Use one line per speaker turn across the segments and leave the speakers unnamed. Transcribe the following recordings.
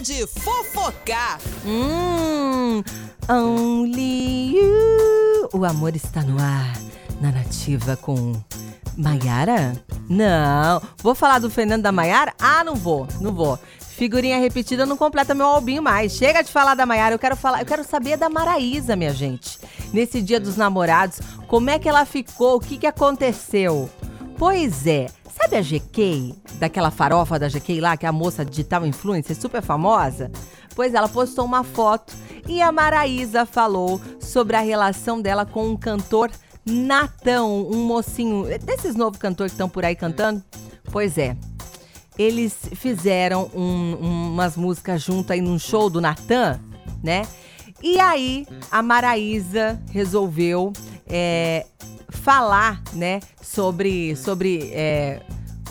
de fofocar.
Hum, only you. O amor está no ar. Na nativa com Maiara? Não. Vou falar do Fernando da Maiara? Ah, não vou, não vou. Figurinha repetida não completa meu albinho mais. Chega de falar da Maiara, eu quero falar, eu quero saber da Maraísa, minha gente. Nesse dia dos namorados, como é que ela ficou? O que, que aconteceu? Pois é, sabe a GK? Daquela farofa da GK lá, que é a moça digital influencer super famosa? Pois ela postou uma foto e a Maraísa falou sobre a relação dela com um cantor Natão, um mocinho, desses novos cantores que estão por aí cantando. Pois é, eles fizeram um, um, umas músicas junto aí num show do Natan, né? E aí a Maraísa resolveu é, falar, né, sobre, sobre é,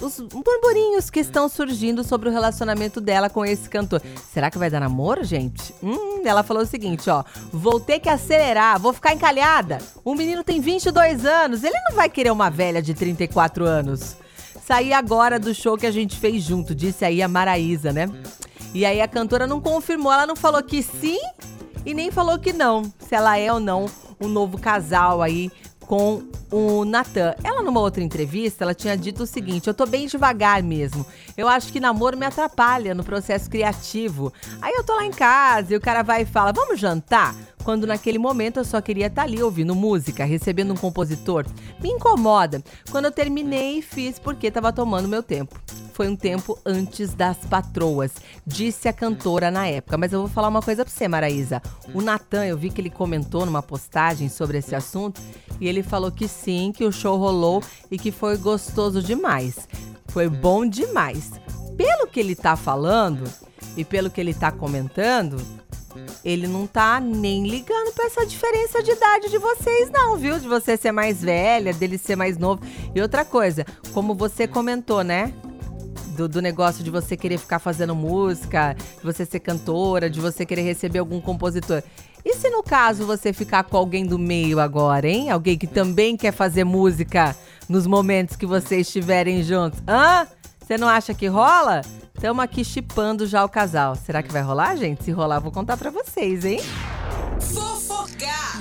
os burburinhos que estão surgindo sobre o relacionamento dela com esse cantor. Será que vai dar namoro, gente? Hum, ela falou o seguinte, ó. Vou ter que acelerar, vou ficar encalhada. O menino tem 22 anos, ele não vai querer uma velha de 34 anos. Saí agora do show que a gente fez junto, disse aí a Maraísa, né? E aí a cantora não confirmou, ela não falou que sim e nem falou que não, se ela é ou não um novo casal aí com o Natan. Ela, numa outra entrevista, ela tinha dito o seguinte: eu tô bem devagar mesmo. Eu acho que namoro me atrapalha no processo criativo. Aí eu tô lá em casa e o cara vai e fala: vamos jantar? Quando naquele momento eu só queria estar tá ali ouvindo música, recebendo um compositor. Me incomoda. Quando eu terminei, fiz porque tava tomando meu tempo foi um tempo antes das patroas, disse a cantora na época. Mas eu vou falar uma coisa pra você, Maraísa. O Natan, eu vi que ele comentou numa postagem sobre esse assunto e ele falou que sim, que o show rolou e que foi gostoso demais. Foi bom demais. Pelo que ele tá falando e pelo que ele tá comentando, ele não tá nem ligando pra essa diferença de idade de vocês, não, viu? De você ser mais velha, dele ser mais novo. E outra coisa, como você comentou, né? Do, do, negócio de você querer ficar fazendo música, de você ser cantora, de você querer receber algum compositor. E se no caso você ficar com alguém do meio agora, hein? Alguém que também quer fazer música nos momentos que vocês estiverem juntos? Hã? Você não acha que rola? Estamos aqui chipando já o casal. Será que vai rolar, gente? Se rolar, vou contar pra vocês, hein?
Fofocar!